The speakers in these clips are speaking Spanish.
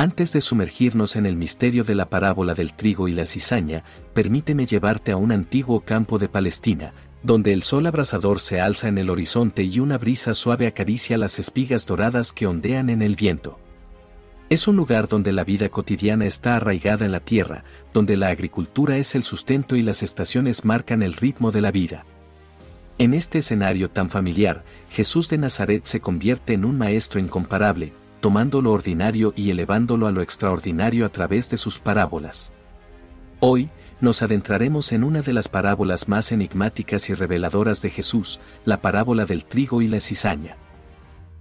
Antes de sumergirnos en el misterio de la parábola del trigo y la cizaña, permíteme llevarte a un antiguo campo de Palestina, donde el sol abrasador se alza en el horizonte y una brisa suave acaricia las espigas doradas que ondean en el viento. Es un lugar donde la vida cotidiana está arraigada en la tierra, donde la agricultura es el sustento y las estaciones marcan el ritmo de la vida. En este escenario tan familiar, Jesús de Nazaret se convierte en un maestro incomparable, tomando lo ordinario y elevándolo a lo extraordinario a través de sus parábolas. Hoy, nos adentraremos en una de las parábolas más enigmáticas y reveladoras de Jesús, la parábola del trigo y la cizaña.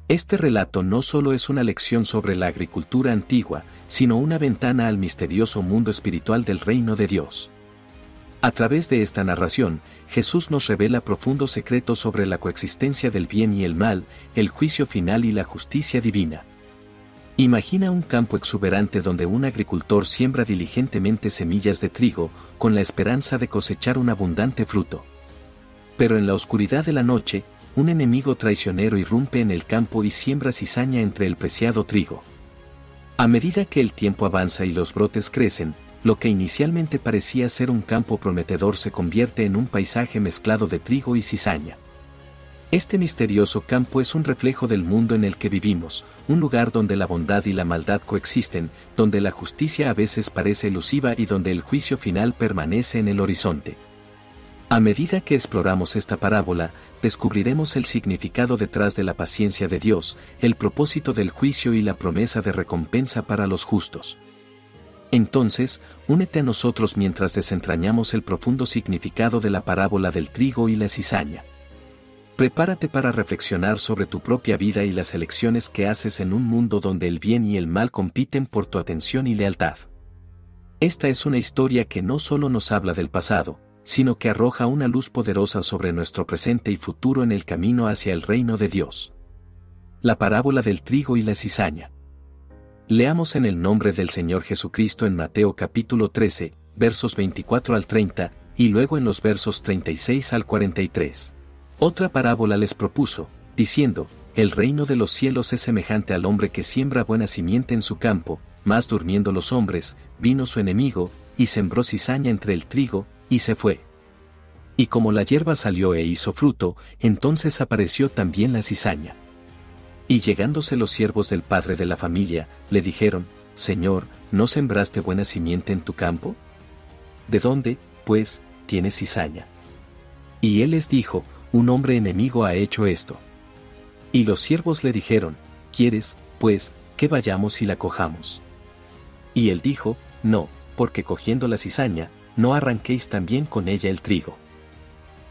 Este relato no solo es una lección sobre la agricultura antigua, sino una ventana al misterioso mundo espiritual del reino de Dios. A través de esta narración, Jesús nos revela profundos secretos sobre la coexistencia del bien y el mal, el juicio final y la justicia divina. Imagina un campo exuberante donde un agricultor siembra diligentemente semillas de trigo, con la esperanza de cosechar un abundante fruto. Pero en la oscuridad de la noche, un enemigo traicionero irrumpe en el campo y siembra cizaña entre el preciado trigo. A medida que el tiempo avanza y los brotes crecen, lo que inicialmente parecía ser un campo prometedor se convierte en un paisaje mezclado de trigo y cizaña. Este misterioso campo es un reflejo del mundo en el que vivimos, un lugar donde la bondad y la maldad coexisten, donde la justicia a veces parece elusiva y donde el juicio final permanece en el horizonte. A medida que exploramos esta parábola, descubriremos el significado detrás de la paciencia de Dios, el propósito del juicio y la promesa de recompensa para los justos. Entonces, únete a nosotros mientras desentrañamos el profundo significado de la parábola del trigo y la cizaña. Prepárate para reflexionar sobre tu propia vida y las elecciones que haces en un mundo donde el bien y el mal compiten por tu atención y lealtad. Esta es una historia que no solo nos habla del pasado, sino que arroja una luz poderosa sobre nuestro presente y futuro en el camino hacia el reino de Dios. La parábola del trigo y la cizaña. Leamos en el nombre del Señor Jesucristo en Mateo capítulo 13, versos 24 al 30, y luego en los versos 36 al 43. Otra parábola les propuso, diciendo, El reino de los cielos es semejante al hombre que siembra buena simiente en su campo, mas durmiendo los hombres, vino su enemigo, y sembró cizaña entre el trigo, y se fue. Y como la hierba salió e hizo fruto, entonces apareció también la cizaña. Y llegándose los siervos del padre de la familia, le dijeron, Señor, ¿no sembraste buena simiente en tu campo? ¿De dónde, pues, tienes cizaña? Y él les dijo, un hombre enemigo ha hecho esto. Y los siervos le dijeron, ¿quieres, pues, que vayamos y la cojamos? Y él dijo, no, porque cogiendo la cizaña, no arranquéis también con ella el trigo.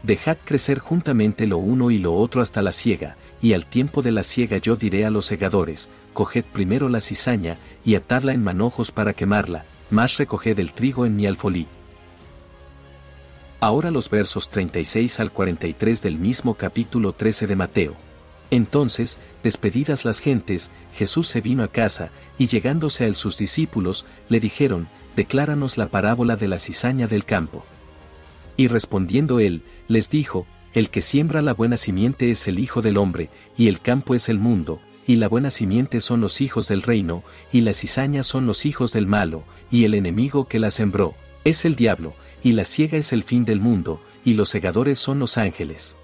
Dejad crecer juntamente lo uno y lo otro hasta la siega, y al tiempo de la siega yo diré a los segadores, coged primero la cizaña, y atadla en manojos para quemarla, más recoged el trigo en mi alfolí. Ahora los versos 36 al 43 del mismo capítulo 13 de Mateo. Entonces, despedidas las gentes, Jesús se vino a casa, y llegándose a él sus discípulos, le dijeron, Decláranos la parábola de la cizaña del campo. Y respondiendo él, les dijo, El que siembra la buena simiente es el Hijo del Hombre, y el campo es el mundo, y la buena simiente son los hijos del reino, y la cizaña son los hijos del malo, y el enemigo que la sembró, es el diablo, y la ciega es el fin del mundo, y los segadores son los ángeles.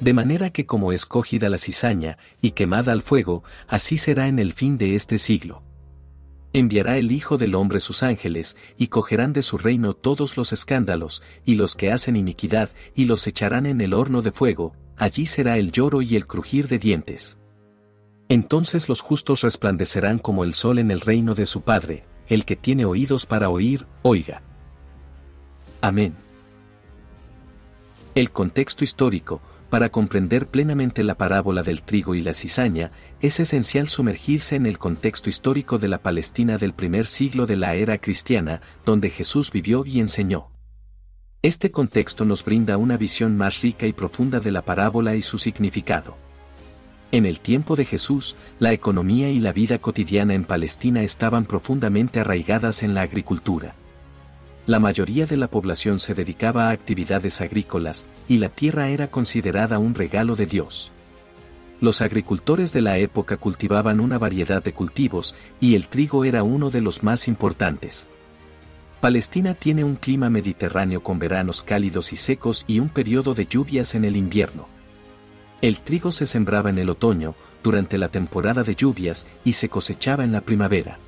De manera que como escogida la cizaña, y quemada al fuego, así será en el fin de este siglo. Enviará el Hijo del Hombre sus ángeles, y cogerán de su reino todos los escándalos, y los que hacen iniquidad, y los echarán en el horno de fuego, allí será el lloro y el crujir de dientes. Entonces los justos resplandecerán como el sol en el reino de su Padre, el que tiene oídos para oír, oiga. Amén. El contexto histórico, para comprender plenamente la parábola del trigo y la cizaña, es esencial sumergirse en el contexto histórico de la Palestina del primer siglo de la era cristiana, donde Jesús vivió y enseñó. Este contexto nos brinda una visión más rica y profunda de la parábola y su significado. En el tiempo de Jesús, la economía y la vida cotidiana en Palestina estaban profundamente arraigadas en la agricultura. La mayoría de la población se dedicaba a actividades agrícolas, y la tierra era considerada un regalo de Dios. Los agricultores de la época cultivaban una variedad de cultivos, y el trigo era uno de los más importantes. Palestina tiene un clima mediterráneo con veranos cálidos y secos y un periodo de lluvias en el invierno. El trigo se sembraba en el otoño, durante la temporada de lluvias, y se cosechaba en la primavera.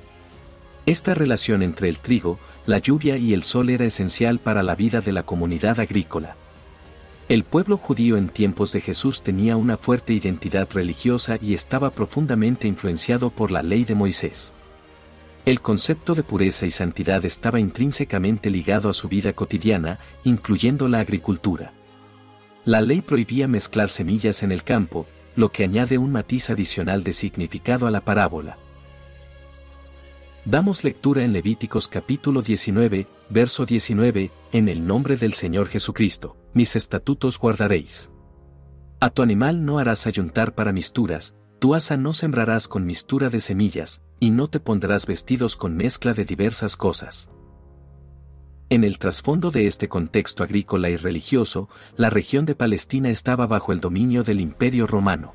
Esta relación entre el trigo, la lluvia y el sol era esencial para la vida de la comunidad agrícola. El pueblo judío en tiempos de Jesús tenía una fuerte identidad religiosa y estaba profundamente influenciado por la ley de Moisés. El concepto de pureza y santidad estaba intrínsecamente ligado a su vida cotidiana, incluyendo la agricultura. La ley prohibía mezclar semillas en el campo, lo que añade un matiz adicional de significado a la parábola. Damos lectura en Levíticos capítulo 19, verso 19, en el nombre del Señor Jesucristo, mis estatutos guardaréis. A tu animal no harás ayuntar para misturas, tu asa no sembrarás con mistura de semillas, y no te pondrás vestidos con mezcla de diversas cosas. En el trasfondo de este contexto agrícola y religioso, la región de Palestina estaba bajo el dominio del Imperio romano.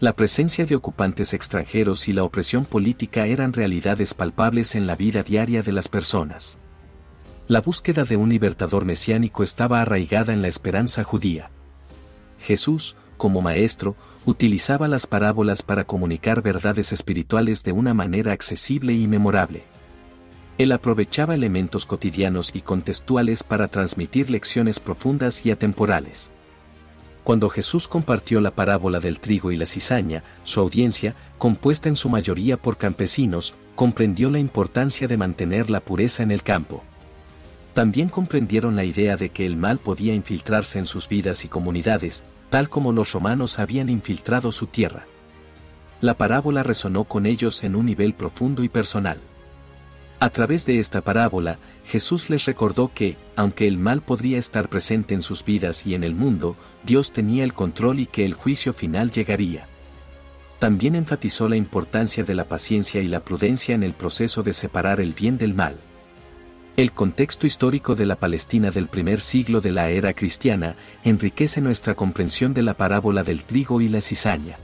La presencia de ocupantes extranjeros y la opresión política eran realidades palpables en la vida diaria de las personas. La búsqueda de un libertador mesiánico estaba arraigada en la esperanza judía. Jesús, como maestro, utilizaba las parábolas para comunicar verdades espirituales de una manera accesible y memorable. Él aprovechaba elementos cotidianos y contextuales para transmitir lecciones profundas y atemporales. Cuando Jesús compartió la parábola del trigo y la cizaña, su audiencia, compuesta en su mayoría por campesinos, comprendió la importancia de mantener la pureza en el campo. También comprendieron la idea de que el mal podía infiltrarse en sus vidas y comunidades, tal como los romanos habían infiltrado su tierra. La parábola resonó con ellos en un nivel profundo y personal. A través de esta parábola, Jesús les recordó que, aunque el mal podría estar presente en sus vidas y en el mundo, Dios tenía el control y que el juicio final llegaría. También enfatizó la importancia de la paciencia y la prudencia en el proceso de separar el bien del mal. El contexto histórico de la Palestina del primer siglo de la era cristiana enriquece nuestra comprensión de la parábola del trigo y la cizaña.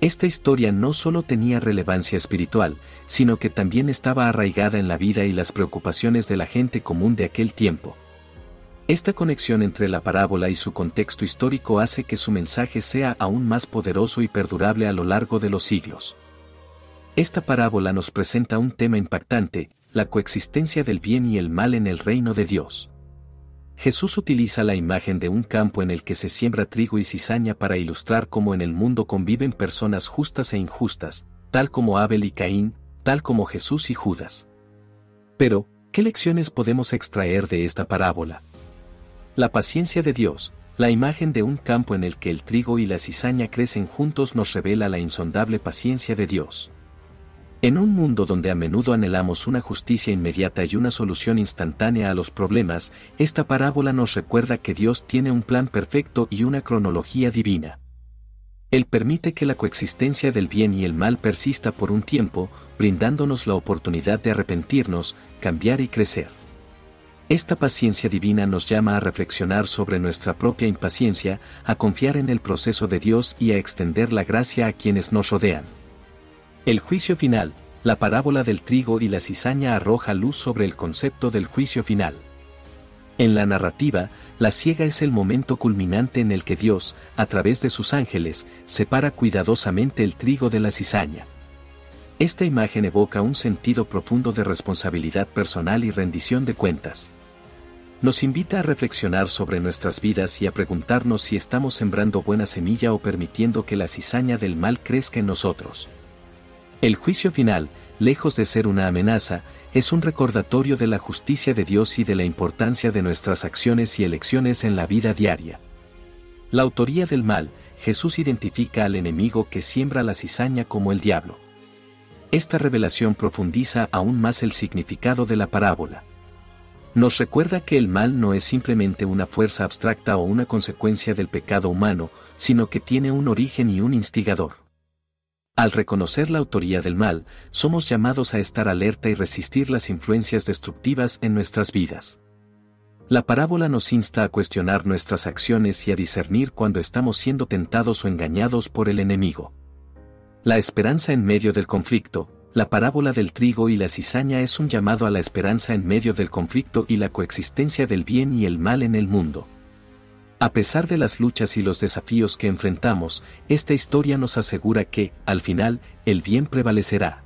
Esta historia no solo tenía relevancia espiritual, sino que también estaba arraigada en la vida y las preocupaciones de la gente común de aquel tiempo. Esta conexión entre la parábola y su contexto histórico hace que su mensaje sea aún más poderoso y perdurable a lo largo de los siglos. Esta parábola nos presenta un tema impactante, la coexistencia del bien y el mal en el reino de Dios. Jesús utiliza la imagen de un campo en el que se siembra trigo y cizaña para ilustrar cómo en el mundo conviven personas justas e injustas, tal como Abel y Caín, tal como Jesús y Judas. Pero, ¿qué lecciones podemos extraer de esta parábola? La paciencia de Dios, la imagen de un campo en el que el trigo y la cizaña crecen juntos nos revela la insondable paciencia de Dios. En un mundo donde a menudo anhelamos una justicia inmediata y una solución instantánea a los problemas, esta parábola nos recuerda que Dios tiene un plan perfecto y una cronología divina. Él permite que la coexistencia del bien y el mal persista por un tiempo, brindándonos la oportunidad de arrepentirnos, cambiar y crecer. Esta paciencia divina nos llama a reflexionar sobre nuestra propia impaciencia, a confiar en el proceso de Dios y a extender la gracia a quienes nos rodean. El juicio final, la parábola del trigo y la cizaña arroja luz sobre el concepto del juicio final. En la narrativa, la ciega es el momento culminante en el que Dios, a través de sus ángeles, separa cuidadosamente el trigo de la cizaña. Esta imagen evoca un sentido profundo de responsabilidad personal y rendición de cuentas. Nos invita a reflexionar sobre nuestras vidas y a preguntarnos si estamos sembrando buena semilla o permitiendo que la cizaña del mal crezca en nosotros. El juicio final, lejos de ser una amenaza, es un recordatorio de la justicia de Dios y de la importancia de nuestras acciones y elecciones en la vida diaria. La autoría del mal, Jesús identifica al enemigo que siembra la cizaña como el diablo. Esta revelación profundiza aún más el significado de la parábola. Nos recuerda que el mal no es simplemente una fuerza abstracta o una consecuencia del pecado humano, sino que tiene un origen y un instigador. Al reconocer la autoría del mal, somos llamados a estar alerta y resistir las influencias destructivas en nuestras vidas. La parábola nos insta a cuestionar nuestras acciones y a discernir cuando estamos siendo tentados o engañados por el enemigo. La esperanza en medio del conflicto, la parábola del trigo y la cizaña es un llamado a la esperanza en medio del conflicto y la coexistencia del bien y el mal en el mundo. A pesar de las luchas y los desafíos que enfrentamos, esta historia nos asegura que, al final, el bien prevalecerá.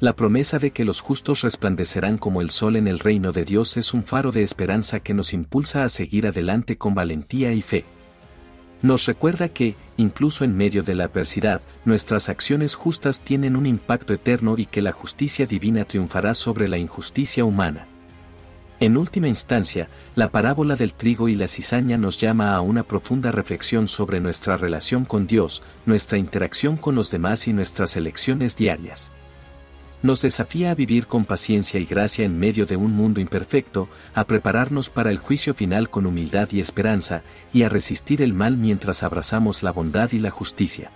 La promesa de que los justos resplandecerán como el sol en el reino de Dios es un faro de esperanza que nos impulsa a seguir adelante con valentía y fe. Nos recuerda que, incluso en medio de la adversidad, nuestras acciones justas tienen un impacto eterno y que la justicia divina triunfará sobre la injusticia humana. En última instancia, la parábola del trigo y la cizaña nos llama a una profunda reflexión sobre nuestra relación con Dios, nuestra interacción con los demás y nuestras elecciones diarias. Nos desafía a vivir con paciencia y gracia en medio de un mundo imperfecto, a prepararnos para el juicio final con humildad y esperanza, y a resistir el mal mientras abrazamos la bondad y la justicia.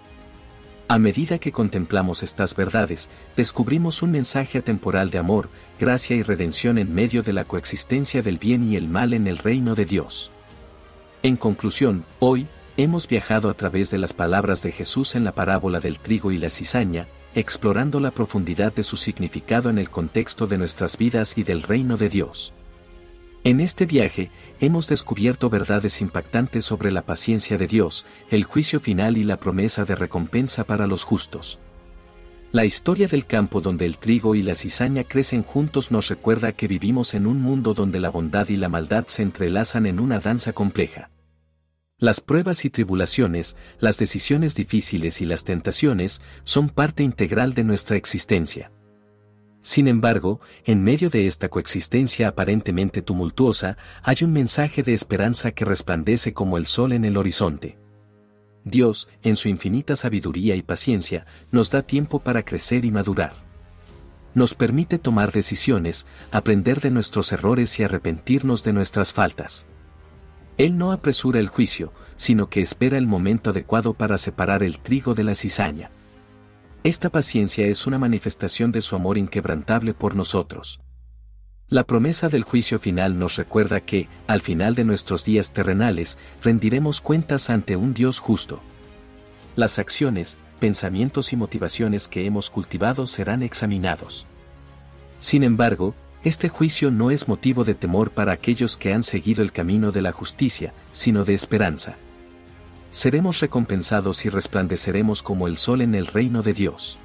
A medida que contemplamos estas verdades, descubrimos un mensaje atemporal de amor, gracia y redención en medio de la coexistencia del bien y el mal en el reino de Dios. En conclusión, hoy, hemos viajado a través de las palabras de Jesús en la parábola del trigo y la cizaña, explorando la profundidad de su significado en el contexto de nuestras vidas y del reino de Dios. En este viaje, hemos descubierto verdades impactantes sobre la paciencia de Dios, el juicio final y la promesa de recompensa para los justos. La historia del campo donde el trigo y la cizaña crecen juntos nos recuerda que vivimos en un mundo donde la bondad y la maldad se entrelazan en una danza compleja. Las pruebas y tribulaciones, las decisiones difíciles y las tentaciones son parte integral de nuestra existencia. Sin embargo, en medio de esta coexistencia aparentemente tumultuosa, hay un mensaje de esperanza que resplandece como el sol en el horizonte. Dios, en su infinita sabiduría y paciencia, nos da tiempo para crecer y madurar. Nos permite tomar decisiones, aprender de nuestros errores y arrepentirnos de nuestras faltas. Él no apresura el juicio, sino que espera el momento adecuado para separar el trigo de la cizaña. Esta paciencia es una manifestación de su amor inquebrantable por nosotros. La promesa del juicio final nos recuerda que, al final de nuestros días terrenales, rendiremos cuentas ante un Dios justo. Las acciones, pensamientos y motivaciones que hemos cultivado serán examinados. Sin embargo, este juicio no es motivo de temor para aquellos que han seguido el camino de la justicia, sino de esperanza seremos recompensados y resplandeceremos como el sol en el reino de Dios.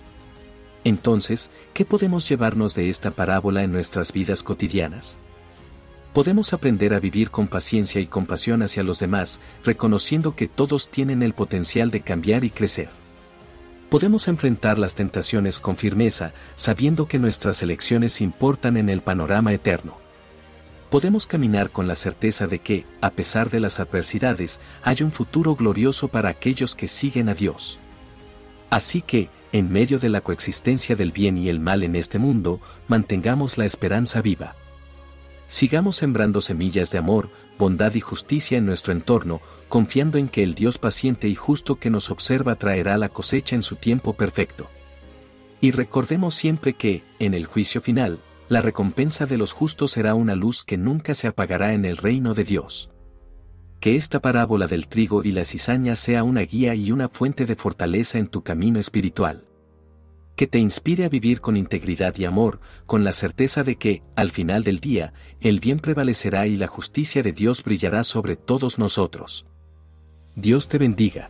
Entonces, ¿qué podemos llevarnos de esta parábola en nuestras vidas cotidianas? Podemos aprender a vivir con paciencia y compasión hacia los demás, reconociendo que todos tienen el potencial de cambiar y crecer. Podemos enfrentar las tentaciones con firmeza, sabiendo que nuestras elecciones importan en el panorama eterno podemos caminar con la certeza de que, a pesar de las adversidades, hay un futuro glorioso para aquellos que siguen a Dios. Así que, en medio de la coexistencia del bien y el mal en este mundo, mantengamos la esperanza viva. Sigamos sembrando semillas de amor, bondad y justicia en nuestro entorno, confiando en que el Dios paciente y justo que nos observa traerá la cosecha en su tiempo perfecto. Y recordemos siempre que, en el juicio final, la recompensa de los justos será una luz que nunca se apagará en el reino de Dios. Que esta parábola del trigo y la cizaña sea una guía y una fuente de fortaleza en tu camino espiritual que te inspire a vivir con integridad y amor, con la certeza de que, al final del día, el bien prevalecerá y la justicia de Dios brillará sobre todos nosotros. Dios te bendiga.